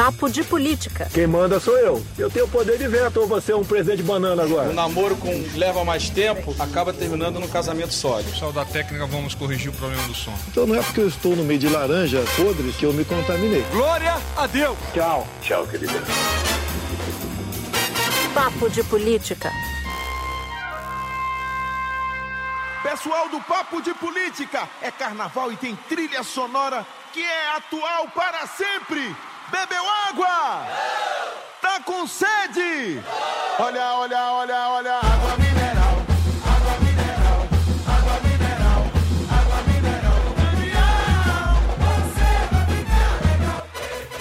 Papo de Política. Quem manda sou eu. Eu tenho poder de veto ou você é um presente banana agora? O namoro com leva mais tempo acaba terminando num casamento sólido. Pessoal da técnica, vamos corrigir o problema do som. Então não é porque eu estou no meio de laranja podre que eu me contaminei. Glória a Deus! Tchau. Tchau, querida. Papo de Política. Pessoal do Papo de Política, é carnaval e tem trilha sonora que é atual para sempre. Bebeu água? Tá com sede? Olha, olha, olha, olha, água mineral. Água mineral, água mineral, água mineral,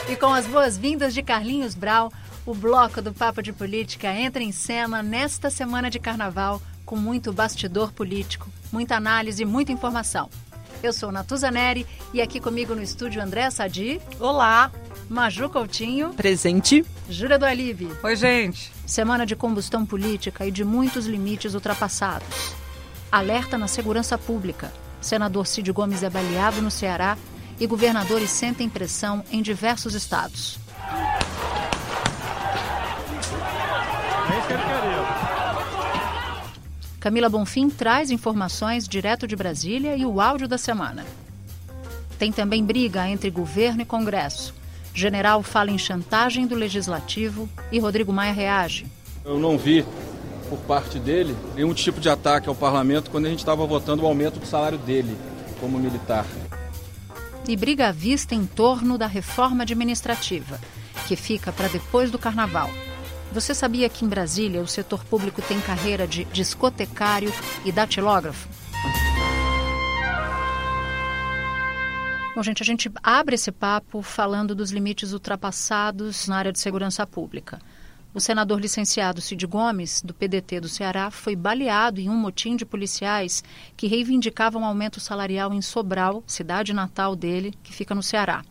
E com as boas-vindas de Carlinhos Brau, o bloco do Papo de Política entra em cena nesta semana de carnaval com muito bastidor político, muita análise e muita informação. Eu sou Natuza Neri e aqui comigo no estúdio André Sadi. Olá! Maju Coutinho. Presente. Júlia do Alive. Oi, gente. Semana de combustão política e de muitos limites ultrapassados. Alerta na segurança pública. Senador Cid Gomes é baleado no Ceará e governadores sentem pressão em diversos estados. Camila Bonfim traz informações direto de Brasília e o áudio da semana. Tem também briga entre governo e Congresso. General fala em chantagem do Legislativo e Rodrigo Maia reage. Eu não vi por parte dele nenhum tipo de ataque ao parlamento quando a gente estava votando o aumento do salário dele como militar. E briga à vista em torno da reforma administrativa, que fica para depois do carnaval. Você sabia que em Brasília o setor público tem carreira de discotecário e datilógrafo? Bom, gente, a gente abre esse papo falando dos limites ultrapassados na área de segurança pública. O senador licenciado Cid Gomes, do PDT do Ceará, foi baleado em um motim de policiais que reivindicavam um aumento salarial em Sobral, cidade natal dele, que fica no Ceará.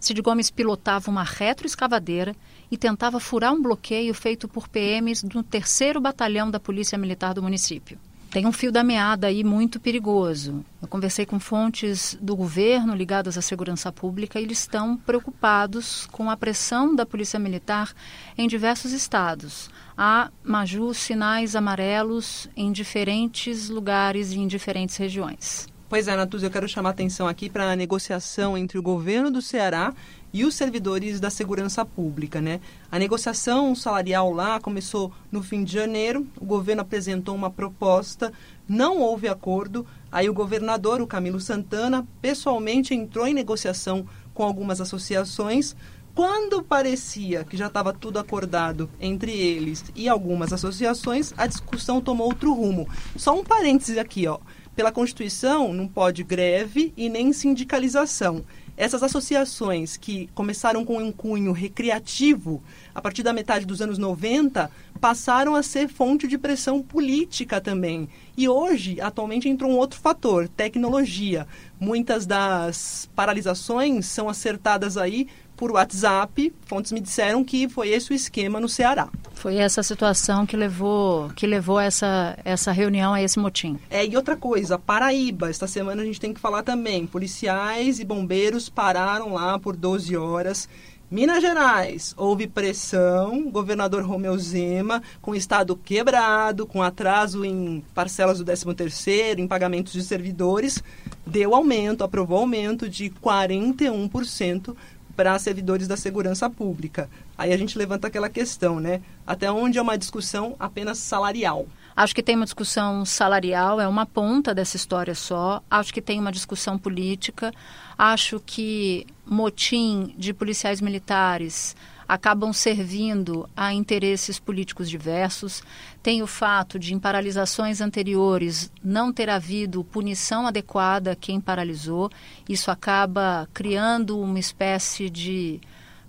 Cid Gomes pilotava uma retroescavadeira e tentava furar um bloqueio feito por PMs do 3 Batalhão da Polícia Militar do município. Tem um fio da meada aí muito perigoso. Eu conversei com fontes do governo ligadas à segurança pública e eles estão preocupados com a pressão da Polícia Militar em diversos estados. Há, Maju, sinais amarelos em diferentes lugares e em diferentes regiões. Pois é, Natuz, eu quero chamar atenção aqui para a negociação entre o governo do Ceará e os servidores da segurança pública, né? A negociação salarial lá começou no fim de janeiro. O governo apresentou uma proposta, não houve acordo. Aí o governador, o Camilo Santana, pessoalmente entrou em negociação com algumas associações. Quando parecia que já estava tudo acordado entre eles e algumas associações, a discussão tomou outro rumo. Só um parênteses aqui, ó. Pela Constituição, não pode greve e nem sindicalização. Essas associações que começaram com um cunho recreativo, a partir da metade dos anos 90, passaram a ser fonte de pressão política também. E hoje, atualmente, entrou um outro fator, tecnologia. Muitas das paralisações são acertadas aí por WhatsApp. Fontes me disseram que foi esse o esquema no Ceará. Foi essa situação que levou que levou essa essa reunião a esse motim. É, e outra coisa, Paraíba, esta semana a gente tem que falar também. Policiais e bombeiros pararam lá por 12 horas. Minas Gerais, houve pressão, governador Romeu Zema, com o estado quebrado, com atraso em parcelas do 13º, em pagamentos de servidores, deu aumento, aprovou aumento de 41% para servidores da segurança pública. Aí a gente levanta aquela questão, né? Até onde é uma discussão apenas salarial? Acho que tem uma discussão salarial, é uma ponta dessa história só. Acho que tem uma discussão política. Acho que motim de policiais militares acabam servindo a interesses políticos diversos. Tem o fato de, em paralisações anteriores, não ter havido punição adequada a quem paralisou. Isso acaba criando uma espécie de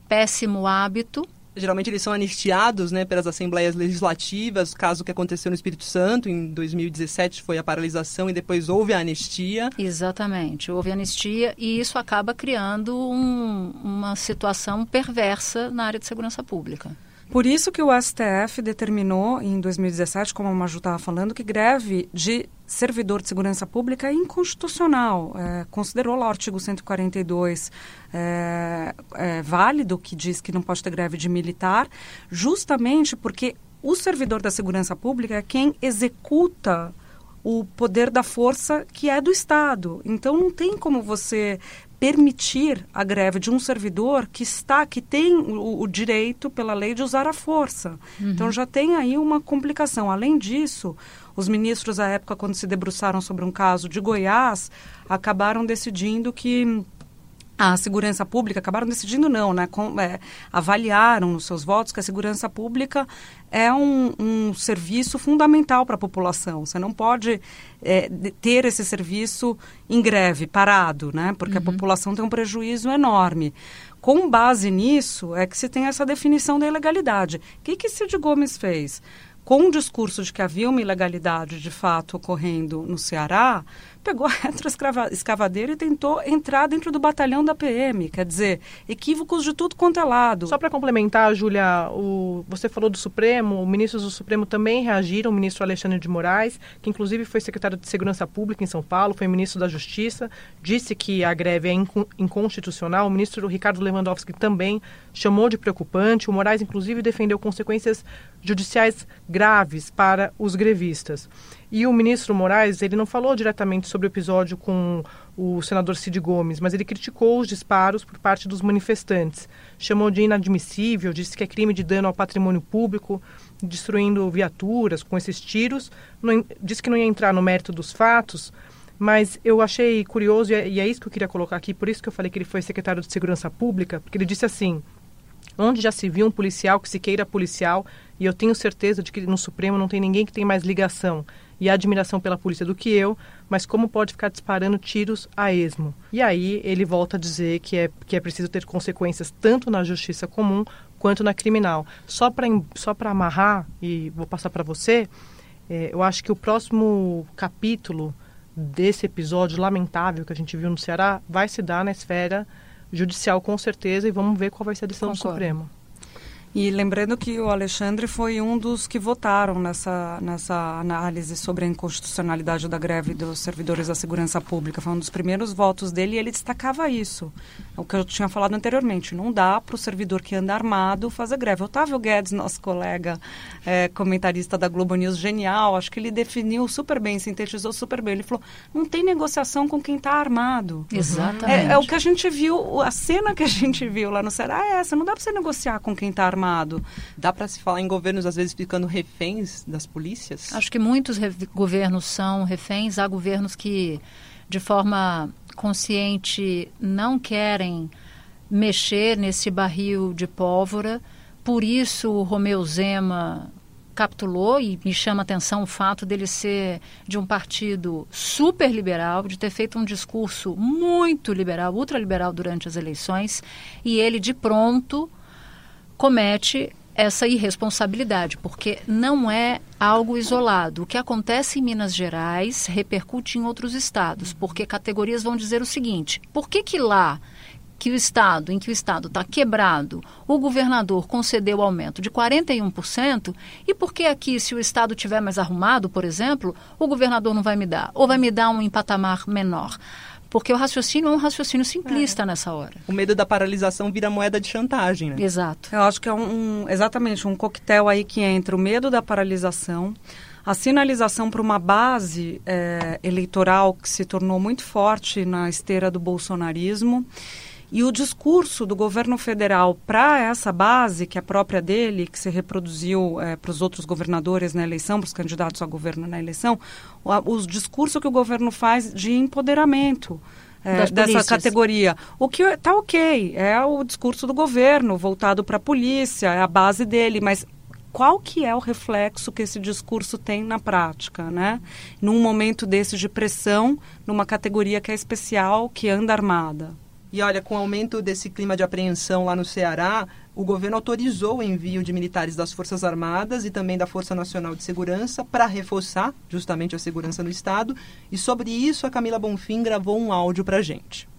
péssimo hábito geralmente eles são anistiados né, pelas assembleias legislativas, caso que aconteceu no Espírito Santo, em 2017 foi a paralisação e depois houve a anistia. Exatamente, houve anistia e isso acaba criando um, uma situação perversa na área de segurança pública. Por isso que o STF determinou em 2017, como a Maju estava falando, que greve de servidor de segurança pública é inconstitucional. É, considerou lá o artigo 142 é, é, válido, que diz que não pode ter greve de militar, justamente porque o servidor da segurança pública é quem executa o poder da força que é do Estado. Então não tem como você permitir a greve de um servidor que está que tem o, o direito pela lei de usar a força. Uhum. Então já tem aí uma complicação. Além disso, os ministros à época quando se debruçaram sobre um caso de Goiás, acabaram decidindo que a segurança pública, acabaram decidindo não, né? Com, é, avaliaram nos seus votos que a segurança pública é um, um serviço fundamental para a população. Você não pode é, ter esse serviço em greve, parado, né? Porque uhum. a população tem um prejuízo enorme. Com base nisso, é que se tem essa definição da ilegalidade. O que, que Cid Gomes fez? Com o discurso de que havia uma ilegalidade de fato ocorrendo no Ceará, pegou a retroescavadeira e tentou entrar dentro do batalhão da PM. Quer dizer, equívocos de tudo quanto é lado. Só para complementar, Júlia, você falou do Supremo, ministros do Supremo também reagiram, o ministro Alexandre de Moraes, que inclusive foi secretário de Segurança Pública em São Paulo, foi ministro da Justiça, disse que a greve é inconstitucional. O ministro Ricardo Lewandowski também chamou de preocupante. O Moraes, inclusive, defendeu consequências judiciais graves para os grevistas. E o ministro Moraes, ele não falou diretamente sobre o episódio com o senador Cid Gomes, mas ele criticou os disparos por parte dos manifestantes. Chamou de inadmissível, disse que é crime de dano ao patrimônio público, destruindo viaturas com esses tiros. Não, disse que não ia entrar no mérito dos fatos, mas eu achei curioso, é, e é isso que eu queria colocar aqui, por isso que eu falei que ele foi secretário de Segurança Pública, porque ele disse assim: onde já se viu um policial que se queira policial, e eu tenho certeza de que no Supremo não tem ninguém que tem mais ligação e admiração pela polícia do que eu, mas como pode ficar disparando tiros a esmo? E aí ele volta a dizer que é, que é preciso ter consequências tanto na justiça comum quanto na criminal. Só para só amarrar, e vou passar para você, é, eu acho que o próximo capítulo desse episódio lamentável que a gente viu no Ceará vai se dar na esfera judicial com certeza e vamos ver qual vai ser a decisão Concordo. do Supremo. E lembrando que o Alexandre foi um dos que votaram nessa, nessa análise sobre a inconstitucionalidade da greve dos servidores da segurança pública. Foi um dos primeiros votos dele e ele destacava isso. É o que eu tinha falado anteriormente. Não dá para o servidor que anda armado fazer greve. Otávio Guedes, nosso colega é, comentarista da Globo News, genial, acho que ele definiu super bem, sintetizou super bem. Ele falou: não tem negociação com quem está armado. Exatamente. É, é, o que a gente viu, a cena que a gente viu lá no Ceará é essa. Não dá para você negociar com quem está armado armado. Dá para se falar em governos, às vezes, ficando reféns das polícias? Acho que muitos governos são reféns. Há governos que, de forma consciente, não querem mexer nesse barril de pólvora. Por isso, o Romeu Zema capitulou e me chama a atenção o fato dele ser de um partido super liberal, de ter feito um discurso muito liberal, ultraliberal durante as eleições, e ele de pronto comete essa irresponsabilidade, porque não é algo isolado. O que acontece em Minas Gerais repercute em outros estados, porque categorias vão dizer o seguinte: por que que lá que o estado, em que o estado está quebrado, o governador concedeu aumento de 41%, e por que aqui, se o estado tiver mais arrumado, por exemplo, o governador não vai me dar, ou vai me dar um em patamar menor? Porque o raciocínio é um raciocínio simplista é. nessa hora. O medo da paralisação vira moeda de chantagem, né? Exato. Eu acho que é um, um exatamente um coquetel aí que entra o medo da paralisação, a sinalização para uma base é, eleitoral que se tornou muito forte na esteira do bolsonarismo e o discurso do governo federal para essa base, que é própria dele, que se reproduziu é, para os outros governadores na eleição, para os candidatos a governo na eleição, o, o discurso que o governo faz de empoderamento. É, dessa categoria. O que está ok, é o discurso do governo voltado para a polícia, é a base dele, mas qual que é o reflexo que esse discurso tem na prática, né? Num momento desse de pressão, numa categoria que é especial, que anda armada. E olha, com o aumento desse clima de apreensão lá no Ceará, o governo autorizou o envio de militares das Forças Armadas e também da Força Nacional de Segurança para reforçar justamente a segurança no Estado. E sobre isso, a Camila Bonfim gravou um áudio para gente.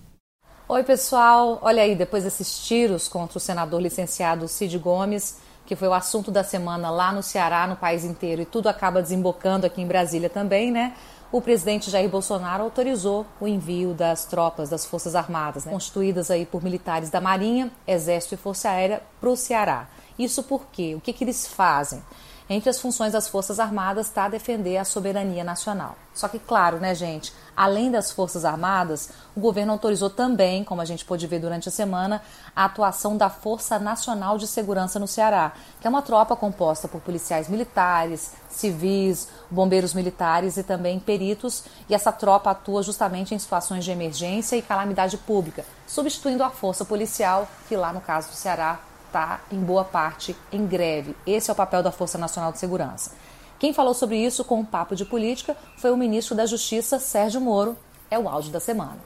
Oi, pessoal. Olha aí, depois desses tiros contra o senador licenciado Cid Gomes, que foi o assunto da semana lá no Ceará, no país inteiro, e tudo acaba desembocando aqui em Brasília também, né? O presidente Jair Bolsonaro autorizou o envio das tropas das Forças Armadas, né? constituídas aí por militares da Marinha, Exército e Força Aérea, para o Ceará. Isso por quê? O que, que eles fazem? Entre as funções das Forças Armadas está defender a soberania nacional. Só que, claro, né, gente, além das Forças Armadas, o governo autorizou também, como a gente pôde ver durante a semana, a atuação da Força Nacional de Segurança no Ceará, que é uma tropa composta por policiais militares, civis, bombeiros militares e também peritos, e essa tropa atua justamente em situações de emergência e calamidade pública, substituindo a força policial, que lá no caso do Ceará está, em boa parte, em greve. Esse é o papel da Força Nacional de Segurança. Quem falou sobre isso com um papo de política foi o ministro da Justiça, Sérgio Moro. É o áudio da semana.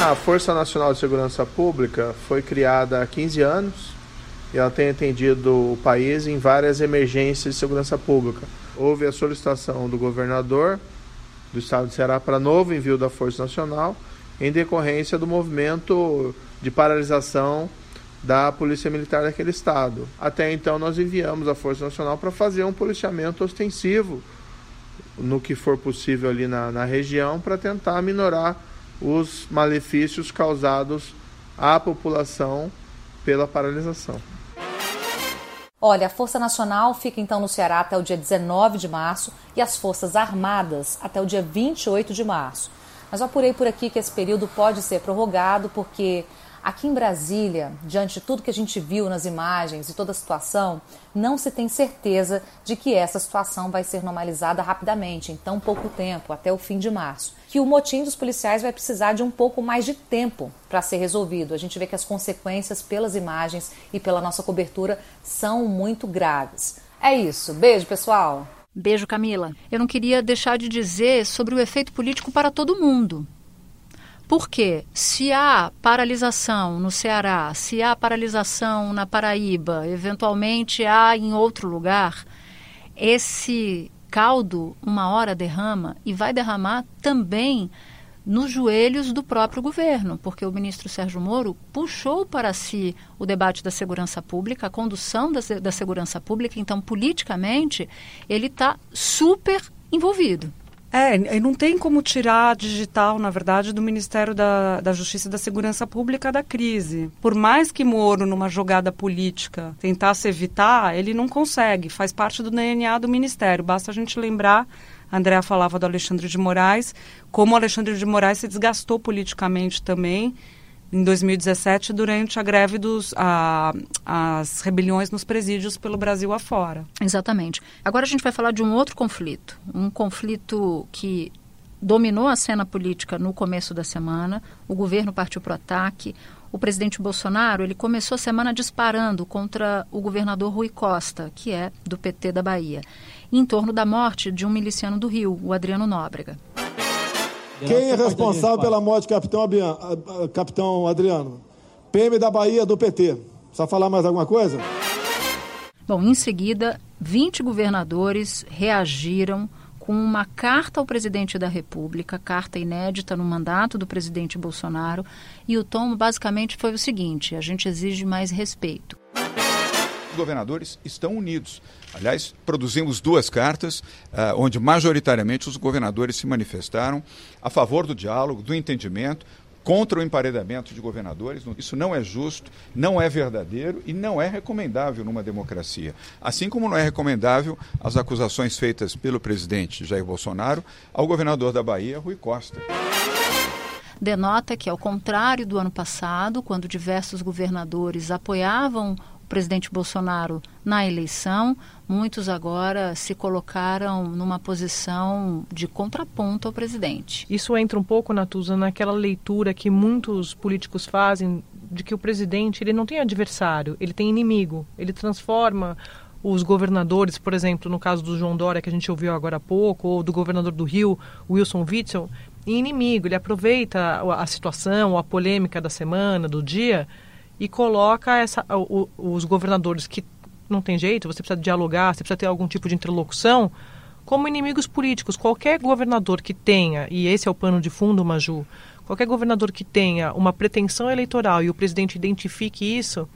A Força Nacional de Segurança Pública foi criada há 15 anos e ela tem atendido o país em várias emergências de segurança pública. Houve a solicitação do governador do estado de Ceará para novo envio da Força Nacional em decorrência do movimento de paralisação da Polícia Militar daquele estado. Até então, nós enviamos a Força Nacional para fazer um policiamento ostensivo no que for possível ali na, na região para tentar minorar os malefícios causados à população pela paralisação. Olha, a Força Nacional fica então no Ceará até o dia 19 de março e as Forças Armadas até o dia 28 de março. Mas eu apurei por aqui que esse período pode ser prorrogado porque Aqui em Brasília, diante de tudo que a gente viu nas imagens e toda a situação, não se tem certeza de que essa situação vai ser normalizada rapidamente, em tão pouco tempo, até o fim de março. Que o motim dos policiais vai precisar de um pouco mais de tempo para ser resolvido. A gente vê que as consequências pelas imagens e pela nossa cobertura são muito graves. É isso. Beijo, pessoal. Beijo, Camila. Eu não queria deixar de dizer sobre o efeito político para todo mundo. Porque se há paralisação no Ceará, se há paralisação na Paraíba, eventualmente há em outro lugar, esse caldo uma hora derrama e vai derramar também nos joelhos do próprio governo, porque o ministro Sérgio Moro puxou para si o debate da segurança pública, a condução da, da segurança pública, então, politicamente, ele está super envolvido. É, não tem como tirar digital, na verdade, do Ministério da, da Justiça e da Segurança Pública da crise. Por mais que Moro, numa jogada política, tentasse evitar, ele não consegue. Faz parte do DNA do Ministério. Basta a gente lembrar a Andrea falava do Alexandre de Moraes, como o Alexandre de Moraes se desgastou politicamente também em 2017 durante a greve dos a, as rebeliões nos presídios pelo Brasil afora. Exatamente. Agora a gente vai falar de um outro conflito, um conflito que dominou a cena política no começo da semana. O governo partiu para o ataque. O presidente Bolsonaro ele começou a semana disparando contra o governador Rui Costa, que é do PT da Bahia, em torno da morte de um miliciano do Rio, o Adriano Nóbrega. Quem é responsável pela morte do capitão, capitão Adriano? PM da Bahia do PT. Só falar mais alguma coisa? Bom, em seguida, 20 governadores reagiram com uma carta ao presidente da República, carta inédita no mandato do presidente Bolsonaro, e o tom basicamente foi o seguinte: a gente exige mais respeito governadores estão unidos. Aliás, produzimos duas cartas, uh, onde majoritariamente os governadores se manifestaram a favor do diálogo, do entendimento, contra o emparedamento de governadores. Isso não é justo, não é verdadeiro e não é recomendável numa democracia. Assim como não é recomendável as acusações feitas pelo presidente Jair Bolsonaro ao governador da Bahia, Rui Costa denota que, ao contrário do ano passado, quando diversos governadores apoiavam o presidente Bolsonaro na eleição, muitos agora se colocaram numa posição de contraponto ao presidente. Isso entra um pouco, Natuza, naquela leitura que muitos políticos fazem de que o presidente ele não tem adversário, ele tem inimigo. Ele transforma os governadores, por exemplo, no caso do João Dória, que a gente ouviu agora há pouco, ou do governador do Rio, Wilson Witzel, em inimigo. Ele aproveita a situação, a polêmica da semana, do dia, e coloca essa, o, os governadores que não tem jeito, você precisa dialogar, você precisa ter algum tipo de interlocução, como inimigos políticos. Qualquer governador que tenha, e esse é o pano de fundo, Maju, qualquer governador que tenha uma pretensão eleitoral e o presidente identifique isso,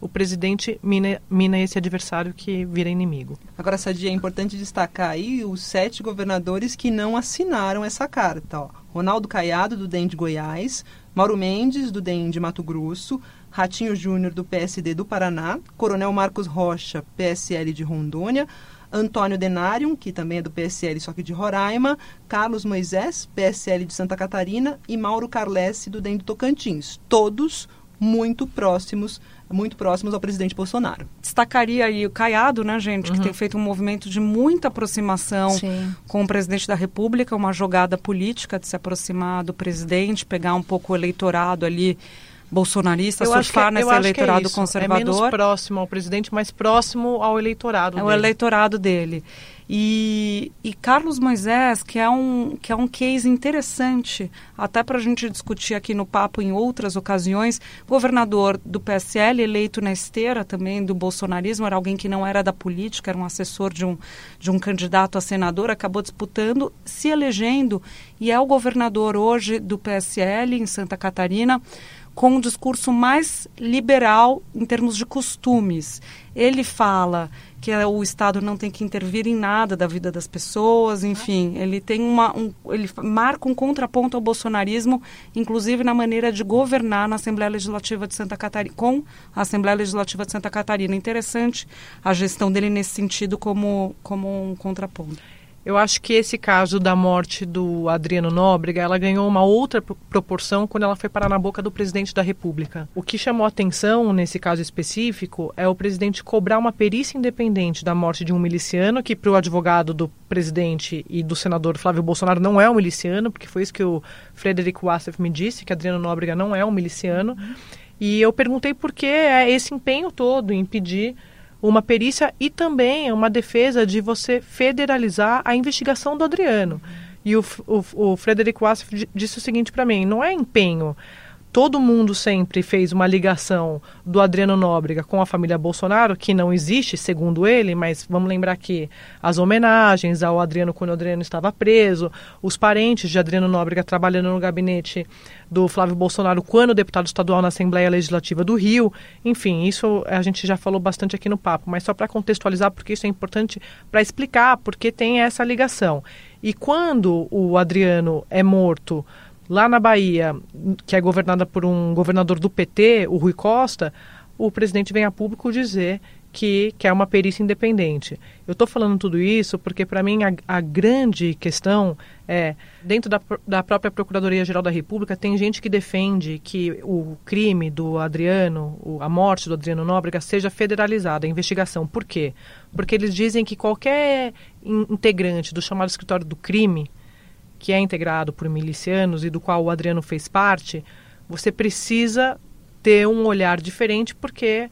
o presidente mina, mina esse adversário que vira inimigo. Agora, Sadia, é importante destacar aí os sete governadores que não assinaram essa carta. Ó. Ronaldo Caiado, do DEM de Goiás, Mauro Mendes, do DEM de Mato Grosso, Ratinho Júnior, do PSD do Paraná, Coronel Marcos Rocha, PSL de Rondônia, Antônio Denário, que também é do PSL, só que de Roraima, Carlos Moisés, PSL de Santa Catarina e Mauro Carlesse, do DEM de Tocantins. Todos muito próximos muito próximos ao presidente Bolsonaro. Destacaria aí o Caiado, né, gente, uhum. que tem feito um movimento de muita aproximação Sim. com o presidente da República, uma jogada política de se aproximar do presidente, pegar um pouco o eleitorado ali bolsonarista, eu surfar que, é- nesse é eleitorado é conservador. É menos próximo ao presidente, mas próximo ao eleitorado é dele. o eleitorado dele. E, e, Carlos Moisés, que é, um, que é um case interessante, até para a gente discutir aqui no papo em outras ocasiões, governador do PSL, eleito na esteira também do bolsonarismo, era alguém que não era da política, era um assessor de um, de um candidato a senador, acabou disputando, se elegendo, e é o governador hoje do PSL em Santa Catarina, com um discurso mais liberal em termos de costumes. Ele fala que o Estado não tem que intervir em nada da vida das pessoas, enfim, ele tem uma, um, ele marca um contraponto ao bolsonarismo, inclusive na maneira de governar na Assembleia Legislativa de Santa Catarina, com a Assembleia Legislativa de Santa Catarina. Interessante a gestão dele nesse sentido como, como um contraponto. Eu acho que esse caso da morte do Adriano Nóbrega, ela ganhou uma outra proporção quando ela foi parar na boca do presidente da República. O que chamou atenção nesse caso específico é o presidente cobrar uma perícia independente da morte de um miliciano, que para o advogado do presidente e do senador Flávio Bolsonaro não é um miliciano, porque foi isso que o Frederico Wassef me disse, que Adriano Nóbrega não é um miliciano. Uhum. E eu perguntei por que é esse empenho todo em pedir uma perícia e também uma defesa de você federalizar a investigação do Adriano. E o, o, o Frederico Wassef disse o seguinte para mim: não é empenho todo mundo sempre fez uma ligação do Adriano Nóbrega com a família Bolsonaro, que não existe, segundo ele, mas vamos lembrar que as homenagens ao Adriano quando o Adriano estava preso, os parentes de Adriano Nóbrega trabalhando no gabinete do Flávio Bolsonaro quando deputado estadual na Assembleia Legislativa do Rio, enfim, isso a gente já falou bastante aqui no papo, mas só para contextualizar, porque isso é importante para explicar porque tem essa ligação. E quando o Adriano é morto Lá na Bahia, que é governada por um governador do PT, o Rui Costa, o presidente vem a público dizer que quer uma perícia independente. Eu estou falando tudo isso porque, para mim, a, a, grande questão é: dentro da, da própria Procuradoria-Geral da República, tem gente que defende que o crime do Adriano, o, a morte do Adriano Nóbrega, seja federalizada, a investigação. Por quê? Porque eles dizem que qualquer integrante do chamado escritório do crime que é integrado por milicianos e do qual o Adriano fez parte, você precisa ter um olhar diferente porque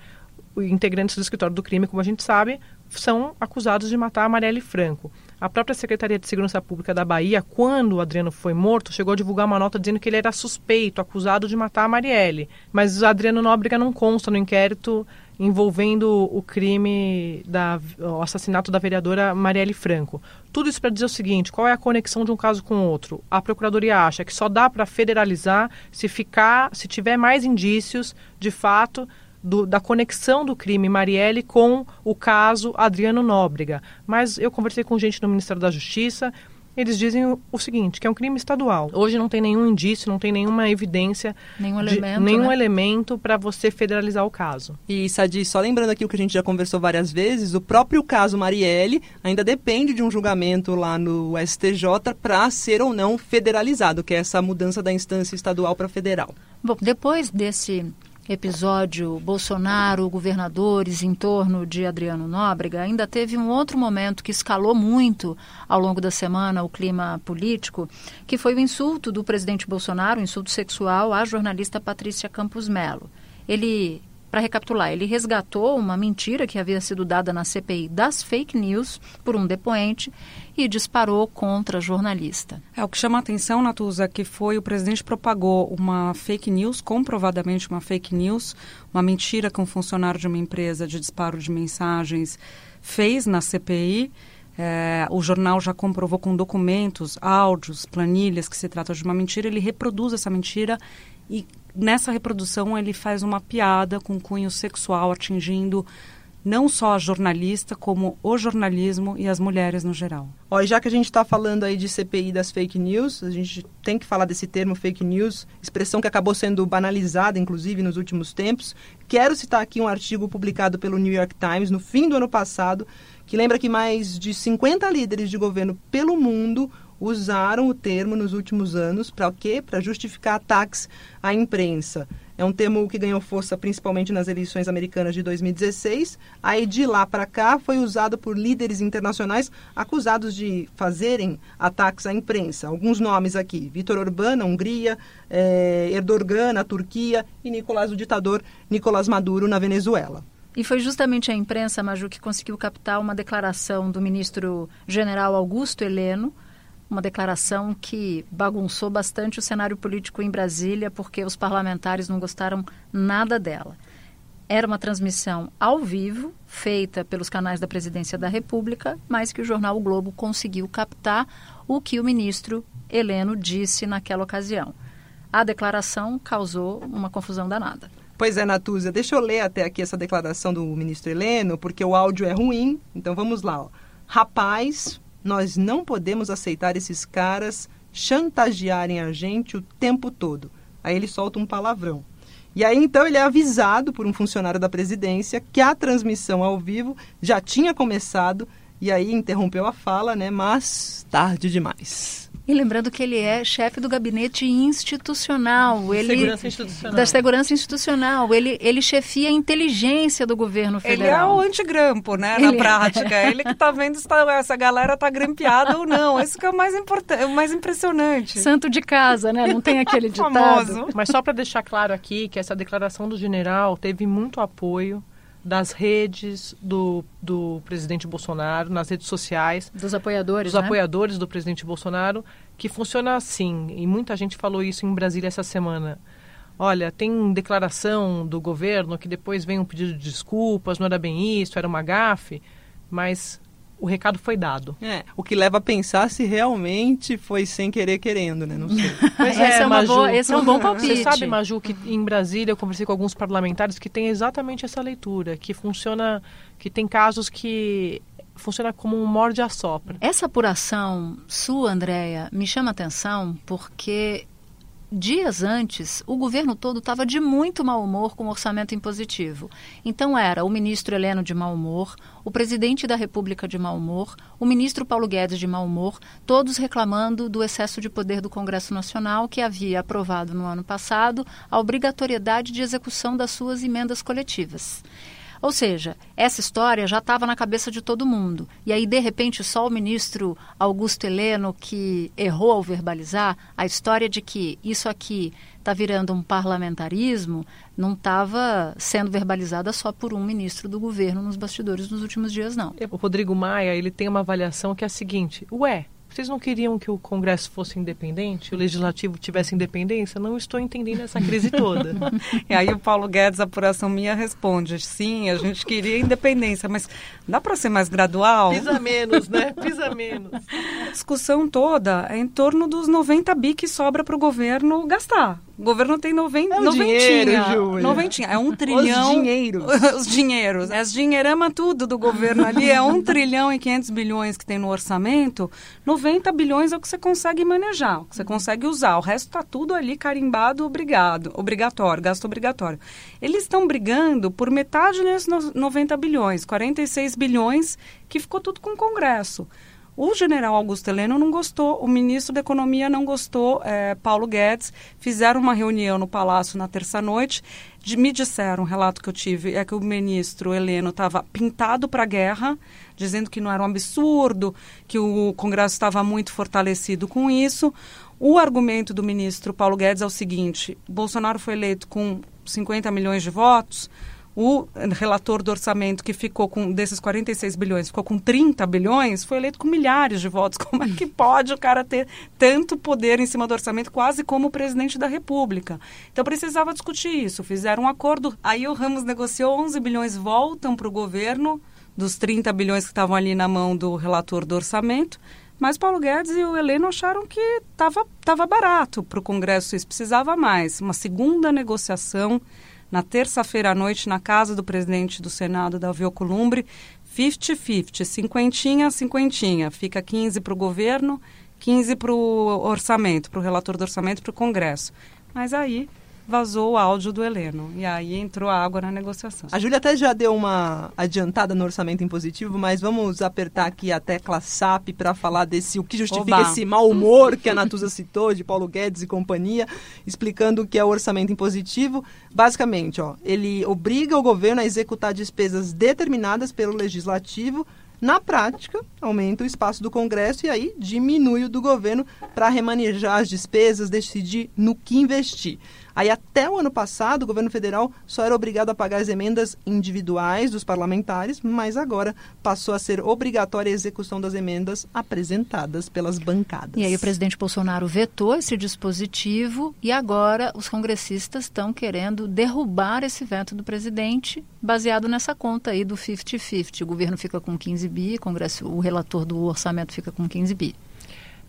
integrantes do escritório do crime, como a gente sabe, são acusados de matar a Marielle Franco. A própria Secretaria de Segurança Pública da Bahia, quando o Adriano foi morto, chegou a divulgar uma nota dizendo que ele era suspeito, acusado de matar a Marielle. Mas o Adriano Nóbrega não consta no inquérito envolvendo o crime da o assassinato da vereadora Marielle Franco. Tudo isso para dizer o seguinte: qual é a conexão de um caso com o outro? A procuradoria acha que só dá para federalizar se ficar, se tiver mais indícios de fato do, da conexão do crime Marielle com o caso Adriano Nóbrega. Mas eu conversei com gente no Ministério da Justiça eles dizem o, seguinte, que é um crime estadual. Hoje não tem nenhum indício, não tem nenhuma evidência, nenhum elemento, nenhum né? elemento para você federalizar o caso. E Sadi, só lembrando aqui o que a gente já conversou várias vezes, o próprio caso Marielle ainda depende de um julgamento lá no STJ para ser ou não federalizado, que é essa mudança da instância estadual para federal. Bom, depois desse episódio Bolsonaro, governadores em torno de Adriano Nóbrega, ainda teve um outro momento que escalou muito ao longo da semana o clima político, que foi o insulto do presidente Bolsonaro, o insulto sexual à jornalista Patrícia Campos Melo. Ele para recapitular, ele resgatou uma mentira que havia sido dada na CPI das fake news por um depoente e disparou contra a jornalista. É o que chama a atenção, Natuza, que foi o presidente propagou uma fake news, comprovadamente uma fake news, uma mentira que um funcionário de uma empresa de disparo de mensagens fez na CPI. É, o jornal já comprovou com documentos, áudios, planilhas que se trata de uma mentira. Ele reproduz essa mentira e nessa reprodução ele faz uma piada com cunho sexual atingindo não só a jornalista, como o jornalismo e as mulheres no geral. Ó, e já que a gente está falando aí de CPI das fake news, a gente tem que falar desse termo fake news, expressão que acabou sendo banalizada, inclusive, nos últimos tempos. Quero citar aqui um artigo publicado pelo New York Times no fim do ano passado, que lembra que mais de 50 líderes de governo pelo mundo usaram o termo nos últimos anos para quê? Para justificar ataques à imprensa. É um termo que ganhou força principalmente nas eleições americanas de 2016. Aí de lá para cá foi usado por líderes internacionais acusados de fazerem ataques à imprensa. Alguns nomes aqui: Vitor Orbán, Hungria, eh, Erdogan, na Turquia e Nicolás, o ditador Nicolás Maduro, na Venezuela. E foi justamente a imprensa, Maju, que conseguiu captar uma declaração do ministro general Augusto Heleno, uma declaração que bagunçou bastante o cenário político em Brasília, porque os parlamentares não gostaram nada dela. Era uma transmissão ao vivo, feita pelos canais da Presidência da República, mas que o jornal o Globo conseguiu captar o que o ministro Heleno disse naquela ocasião. A declaração causou uma confusão danada. Pois é, Natúzia, deixa eu ler até aqui essa declaração do ministro Heleno, porque o áudio é ruim. Então vamos lá. Ó. Rapaz, nós não podemos aceitar esses caras chantagearem a gente o tempo todo. Aí ele solta um palavrão. E aí então ele é avisado por um funcionário da presidência que a transmissão ao vivo já tinha começado e aí interrompeu a fala, né? Mas tarde demais. E lembrando que ele é chefe do gabinete institucional. Ele, segurança institucional. Da segurança institucional. Ele, ele chefia a inteligência do governo federal. Ele é o antigrampo, né, na ele prática. É. Ele que está vendo se tá, essa galera está grampeada ou não. Isso que é o mais, importante, o mais impressionante. Santo de casa, né? Não tem aquele ditado. Famoso. Mas só para deixar claro aqui que essa declaração do general teve muito apoio das redes do, do presidente Bolsonaro, nas redes sociais. Dos apoiadores, Dos né? apoiadores do presidente Bolsonaro, que funciona assim, e muita gente falou isso em Brasília essa semana. Olha, tem declaração do governo que depois vem um pedido de desculpas, não era bem isso, era uma gafe, mas o recado foi dado. É, o que leva a pensar se realmente foi sem querer querendo, né? Não sei. Pois é, é Maju. Boa, esse é um bom palpite. Você sabe, Maju, que em Brasília eu conversei com alguns parlamentares que têm exatamente essa leitura, que funciona, que tem casos que funciona como um morde a sopra. Essa apuração sua, Andréia, me chama atenção porque dias antes, o governo todo estava de muito mau humor com o orçamento impositivo. Então era o ministro Heleno de mau humor, o presidente da República de mau humor, o ministro Paulo Guedes de mau humor, todos reclamando do excesso de poder do Congresso Nacional, que havia aprovado no ano passado a obrigatoriedade de execução das suas emendas coletivas. Ou seja, essa história já estava na cabeça de todo mundo. E aí, de repente, só o ministro Augusto Heleno que errou ao verbalizar a história de que isso aqui está virando um parlamentarismo, não estava sendo verbalizada só por um ministro do governo nos bastidores nos últimos dias, não. O Rodrigo Maia ele tem uma avaliação que é a seguinte: ué, vocês não queriam que o Congresso fosse independente, o Legislativo tivesse independência? Não estou entendendo essa crise toda. e aí o Paulo Guedes, a apuração minha, responde: sim, a gente queria independência, mas dá para ser mais gradual? Pisa menos, né? Pisa menos. A discussão toda é em torno dos 90 bi que sobra para o governo gastar. O governo tem 90, é noventinha. Noventinha. É um trilhão. Os dinheiros. Os dinheiros. As dinheirama tudo do governo ali. É um trilhão e 500 bilhões que tem no orçamento. 90 bilhões é o que você consegue manejar, o que você consegue usar. O resto está tudo ali carimbado, obrigado, obrigatório, gasto obrigatório. Eles estão brigando por metade desses 90 bilhões, 46 bilhões, que ficou tudo com o Congresso. O general Augusto Heleno não gostou, o ministro da Economia não gostou, é, Paulo Guedes. Fizeram uma reunião no Palácio na terça-noite. Me disseram, um relato que eu tive, é que o ministro Heleno estava pintado para a guerra, dizendo que não era um absurdo, que o Congresso estava muito fortalecido com isso. O argumento do ministro Paulo Guedes é o seguinte: Bolsonaro foi eleito com 50 milhões de votos o relator do orçamento que ficou com desses 46 bilhões, ficou com 30 bilhões, foi eleito com milhares de votos. Como é que pode o cara ter tanto poder em cima do orçamento, quase como o presidente da República? Então precisava discutir isso. Fizeram um acordo. Aí o Ramos negociou 11 bilhões voltam para o governo dos 30 bilhões que estavam ali na mão do relator do orçamento Mas Paulo Guedes e o Heleno acharam que estava tava barato para o Congresso, isso precisava mais. Uma segunda negociação na terça-feira à noite na casa do presidente do Senado, Davi Alcolumbre, 50-50, cinquentinha, cinquentinha. Fica 15 para o governo, 15 para o orçamento, para o relator do orçamento, para o Congresso. Mas aí vazou o áudio do Heleno. E aí entrou água na negociação. A Júlia até já deu uma adiantada no orçamento impositivo, mas vamos apertar aqui a tecla SAP para falar desse o que justifica Oba. esse mau humor que a Natuza citou, de Paulo Guedes e companhia, explicando o que é o orçamento impositivo. Basicamente, ó, ele obriga o governo a executar despesas determinadas pelo legislativo na prática, aumenta o espaço do Congresso e aí diminui o do governo para remanejar as despesas, decidir no que investir. Aí até o ano passado, o governo federal só era obrigado a pagar as emendas individuais dos parlamentares, mas agora passou a ser obrigatória a execução das emendas apresentadas pelas bancadas. E aí o presidente Bolsonaro vetou esse dispositivo e agora os congressistas estão querendo derrubar esse veto do presidente, baseado nessa conta aí do 50-50. O governo fica com 15 bi, o, Congresso, o relator do orçamento fica com 15 bi.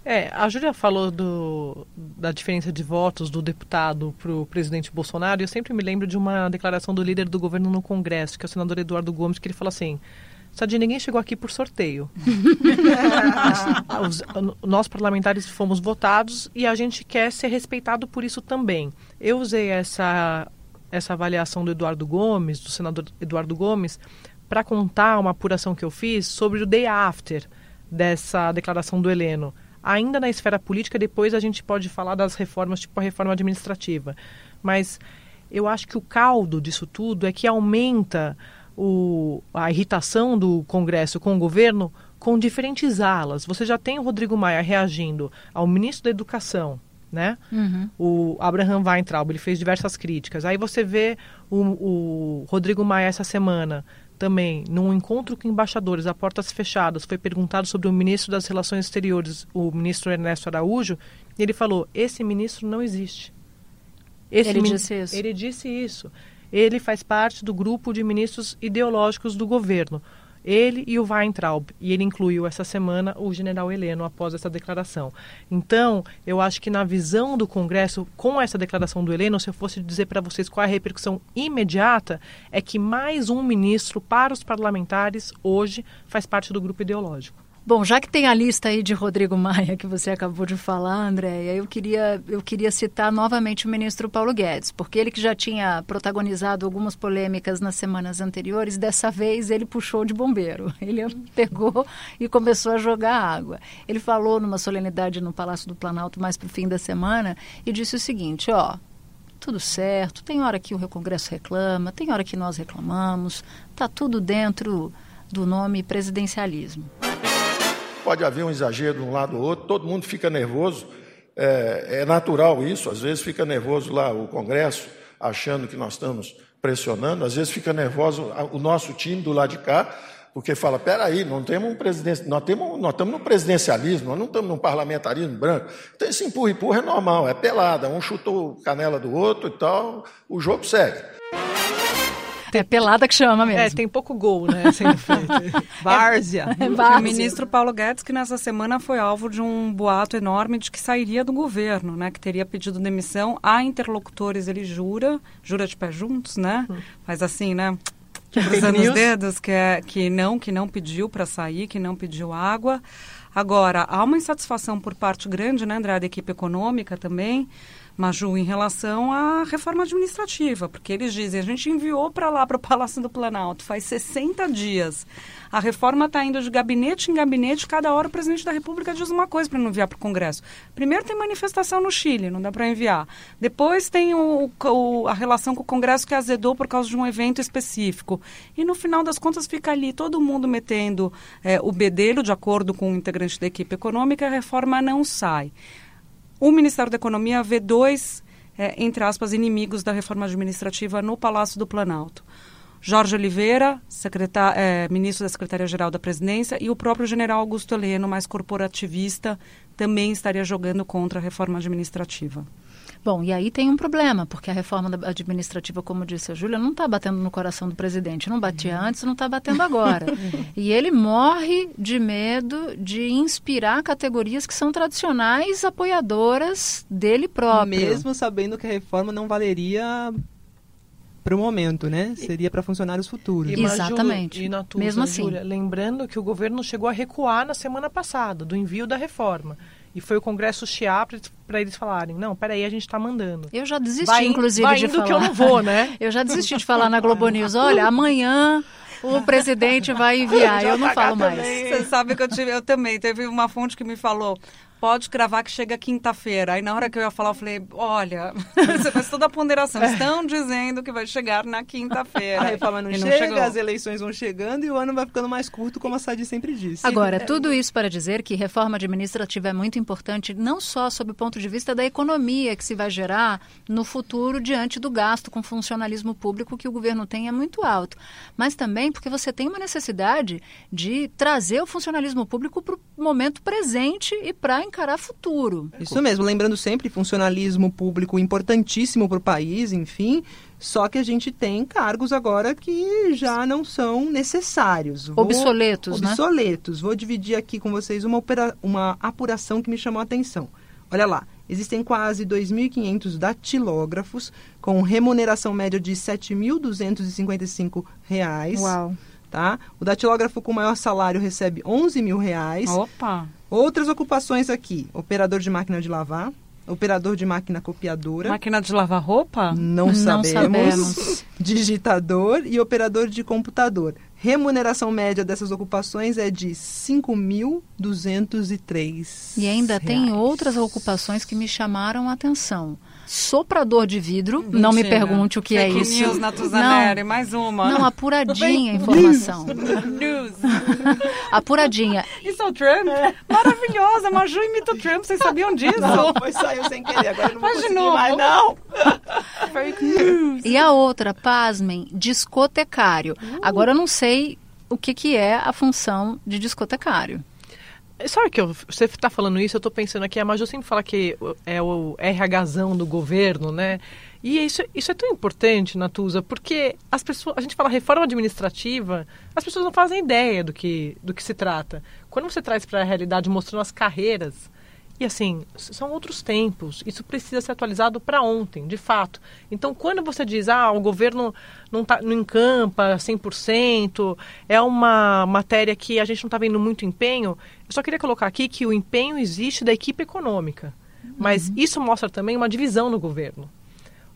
É, a Júlia falou do, da diferença de votos do deputado para o presidente Bolsonaro. Eu sempre me lembro de uma declaração do líder do governo no Congresso, que é o senador Eduardo Gomes, que ele fala assim: Sadia, ninguém chegou aqui por sorteio. Os, nós parlamentares fomos votados e a gente quer ser respeitado por isso também. Eu usei essa, essa avaliação do Eduardo Gomes, do senador Eduardo Gomes, para contar uma apuração que eu fiz sobre o day after dessa declaração do Heleno ainda na esfera política, depois a gente pode falar das reformas, tipo a reforma administrativa. Mas eu acho que o caldo disso tudo é que aumenta o, a irritação do Congresso com o governo com diferentes alas. Você já tem o Rodrigo Maia reagindo ao ministro da Educação, né? Uhum. O Abraham Weintraub, ele fez diversas críticas. Aí você vê o, o Rodrigo Maia essa semana também, num encontro com embaixadores a portas fechadas, foi perguntado sobre o ministro das Relações Exteriores, o ministro Ernesto Araújo, e ele falou: esse ministro não existe. Esse ele disse isso. Ele disse isso. Ele faz parte do grupo de ministros ideológicos do governo ele e o Weintraub. E ele incluiu essa semana o general Heleno após essa declaração. Então, eu acho que na visão do Congresso, com essa declaração do Heleno, se eu fosse dizer para vocês qual é a repercussão imediata, é que mais um ministro para os parlamentares hoje faz parte do grupo ideológico. Bom, já que tem a lista aí de Rodrigo Maia que você acabou de falar, Andréia, eu queria, eu queria citar novamente o ministro Paulo Guedes, porque ele que já tinha protagonizado algumas polêmicas nas semanas anteriores, dessa vez ele puxou de bombeiro. Ele pegou e começou a jogar água. Ele falou numa solenidade no Palácio do Planalto mais para o fim da semana e disse o seguinte, ó, tudo certo, tem hora que o Congresso reclama, tem hora que nós reclamamos, tá tudo dentro do nome presidencialismo. Pode haver um exagero de um lado ou outro, todo mundo fica nervoso, é, é natural isso, às vezes fica nervoso lá o Congresso, achando que nós estamos pressionando, às vezes fica nervoso o nosso time do lado de cá, porque fala, peraí, não temos um presidente, nós, temos, nós estamos no presidencialismo, nós não estamos no parlamentarismo branco. Então esse empurra empurra é normal, é pelada, um chutou canela do outro e tal, o jogo segue. É pelada que chama mesmo. É, tem pouco gol, né, sendo feito. Várzea. É, várzea. O ministro Paulo Guedes, que nessa semana foi alvo de um boato enorme de que sairia do governo, né, que teria pedido demissão a interlocutores, ele jura, jura de pé juntos, né, hum. mas assim, né, cruzando os dedos, que, é, que não, que não pediu para sair, que não pediu água. Agora, há uma insatisfação por parte grande, né, André, da equipe econômica também, Maju, em relação à reforma administrativa, porque eles dizem, a gente enviou para lá, para o Palácio do Planalto, faz 60 dias. A reforma está indo de gabinete em gabinete, cada hora o presidente da República diz uma coisa para não enviar para o Congresso. Primeiro tem manifestação no Chile, não dá para enviar. Depois tem o, o, a relação com o Congresso que azedou por causa de um evento específico. E no final das contas fica ali todo mundo metendo é, o bedelho, de acordo com o integrante da equipe econômica, a reforma não sai o Ministério da Economia vê dois, é, entre aspas, inimigos da reforma administrativa no Palácio do Planalto. Jorge Oliveira, é, ministro da Secretaria-Geral da Presidência, e o próprio general Augusto Heleno, mais corporativista, também estaria jogando contra a reforma administrativa. Bom, e aí tem um problema, porque a reforma administrativa, como disse a Júlia, não está batendo no coração do presidente. Não batia uhum. antes, não está batendo agora. Uhum. e ele morre de medo de inspirar categorias que são tradicionais apoiadoras dele próprio. Mesmo sabendo que a reforma não valeria para o momento, né? Seria para funcionários futuros. E, Exatamente. E Natuza, Mesmo assim. Júlia, lembrando que o governo chegou a recuar na semana passada do envio da reforma. E foi o Congresso chiar para eles falarem, não, peraí, a gente está mandando. Eu já desisti, vai, inclusive, vai de falar. que eu não vou, né? eu já desisti de falar na Globo News, olha, amanhã o presidente vai enviar, eu não falo mais. Você sabe que eu tive, eu também, teve uma fonte que me falou, pode cravar que chega quinta-feira. Aí na hora que eu ia falar, eu falei, olha, você faz toda a ponderação. Estão dizendo que vai chegar na quinta-feira. A reforma não, não chega, chegou. as eleições vão chegando e o ano vai ficando mais curto, como a Sadi sempre disse. Agora, tudo isso para dizer que reforma administrativa é muito importante, não só sob o ponto de vista da economia que se vai gerar no futuro diante do gasto com funcionalismo público que o governo tem é muito alto, mas também porque você tem uma necessidade de trazer o funcionalismo público para o momento presente e para encarar futuro. Isso mesmo, lembrando sempre, funcionalismo público importantíssimo para o país, enfim, só que a gente tem cargos agora que já não são necessários. Vou, obsoletos, né? Obsoletos. Vou dividir aqui com vocês uma, opera, uma apuração que me chamou a atenção. Olha lá, existem quase 2.500 datilógrafos com remuneração média de R$ 7.255. Uau! Tá? O datilógrafo com maior salário recebe 11 mil reais. Opa! Outras ocupações aqui: operador de máquina de lavar, operador de máquina copiadora. Máquina de lavar roupa? Não, Não sabemos. sabemos. Digitador e operador de computador. Remuneração média dessas ocupações é de R$ 5.203. E ainda reais. tem outras ocupações que me chamaram a atenção soprador de vidro. Mentira. Não me pergunte o que Fake é isso. News, Natuzaneri, não, mais uma. Não, apuradinha a informação. News. apuradinha. Isso é o Trump? É. Maravilhosa, Maju imita o Trump, vocês sabiam disso? Não, foi saiu sem querer, agora não novo. mais, não. Fake news. E a outra, pasmem, discotecário. Uh. Agora eu não sei o que, que é a função de discotecário. Sabe que eu, você está falando isso, eu estou pensando aqui, a Maju sempre fala que é o RHzão do governo, né? E isso, isso é tão importante, Natuza, porque as pessoas, a gente fala reforma administrativa, as pessoas não fazem ideia do que, do que se trata. Quando você traz para a realidade mostrando as carreiras, e assim, são outros tempos. Isso precisa ser atualizado para ontem, de fato. Então, quando você diz, ah, o governo não, tá, não encampa 100%, é uma matéria que a gente não está vendo muito empenho, eu só queria colocar aqui que o empenho existe da equipe econômica. Mas uhum. isso mostra também uma divisão no governo.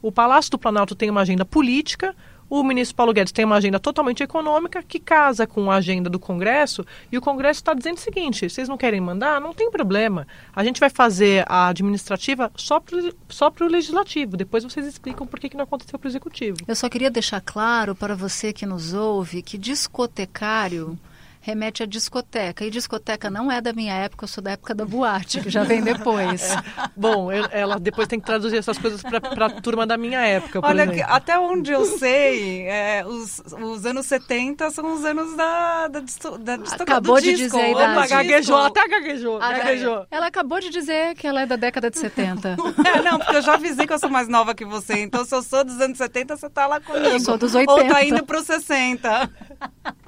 O Palácio do Planalto tem uma agenda política, o ministro Paulo Guedes tem uma agenda totalmente econômica que casa com a agenda do Congresso e o Congresso está dizendo o seguinte: vocês não querem mandar? Não tem problema. A gente vai fazer a administrativa só para só o legislativo. Depois vocês explicam por que, que não aconteceu para o executivo. Eu só queria deixar claro para você que nos ouve que discotecário remete à discoteca. E discoteca não é da minha época, eu sou da época da boate, que já vem depois. É. Bom, eu, ela depois tem que traduzir essas coisas para a turma da minha época. Olha, que, até onde eu sei, é, os, os anos 70 são os anos da, da, da, da Acabou de dizer a idade. Opa, gaguejou, até gaguejou, ah, gaguejou. Ela acabou de dizer que ela é da década de 70. é, não, porque eu já avisei que eu sou mais nova que você. Então, se eu sou dos anos 70, você tá lá comigo. Eu sou dos 80. Ou tá indo pro 60.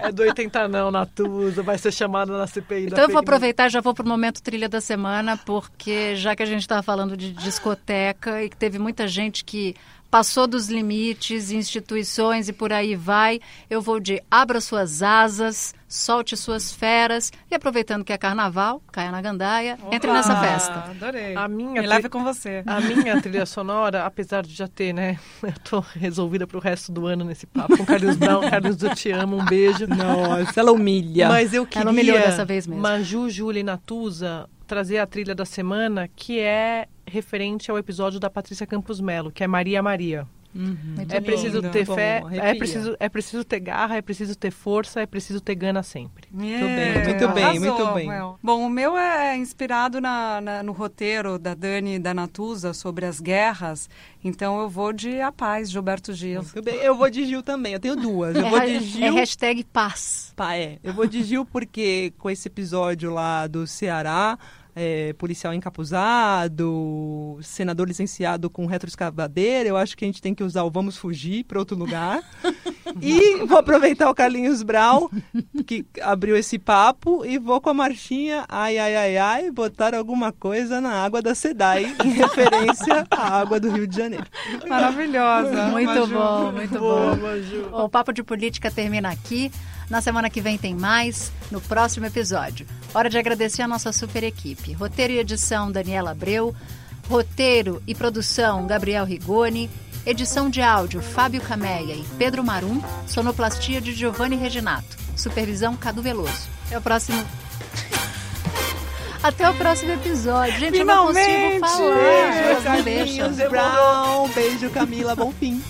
É do 80 não, Natuza, vai ser chamada na CPI Então eu vou aproveitar já vou para o momento trilha da semana, porque já que a gente estava falando de discoteca e que teve muita gente que passou dos limites, instituições e por aí vai. Eu vou de abra suas asas, solte suas feras e aproveitando que é carnaval, caia na gandaia, Opa, entre nessa festa. Adorei. A minha Me leve com você. A minha trilha sonora, apesar de já ter, né? Eu tô resolvida pro resto do ano nesse papo com Carlos Brown. Carlos, eu te amo, um beijo. Nossa, ela humilha. Mas eu queria, ela humilhou dessa vez mesmo. Maju, Júlia e Natuza trazer a trilha da semana, que é referente ao episódio da Patrícia Campos Melo, que é Maria Maria. Uhum. É preciso lindo. ter fé, é preciso, é preciso ter garra, é preciso ter força, é preciso ter gana sempre. Yeah. Muito bem, muito bem, Arrasou, muito bem. Bom, o meu é inspirado na, na, no roteiro da Dani e da Natuza sobre as guerras, então eu vou de A Paz, Gilberto Gil. Muito bem, eu vou de Gil também, eu tenho duas. Eu é, vou de Gil. É hashtag paz. Pá, é. Eu vou de Gil porque com esse episódio lá do Ceará, é, policial encapuzado, senador licenciado com retroescavadeira. Eu acho que a gente tem que usar o vamos fugir para outro lugar. e vou aproveitar o Carlinhos Brau, que abriu esse papo, e vou com a marchinha ai, ai, ai, ai, botar alguma coisa na água da SEDAI, em referência à água do Rio de Janeiro. Maravilhosa. Muito Maju. bom, muito Boa, bom. Maju. Bom, o Papo de Política termina aqui. Na semana que vem tem mais, no próximo episódio. Hora de agradecer a nossa super equipe. Roteiro e edição, Daniela Abreu. Roteiro e produção, Gabriel Rigoni. Edição de áudio, Fábio Cameia e Pedro Marum. Sonoplastia de Giovanni Reginato. Supervisão, Cadu Veloso. Até o próximo... Até o próximo episódio. Gente, eu não consigo Finalmente! falar. Beijo, Brown. Beijo, Camila. Bom fim.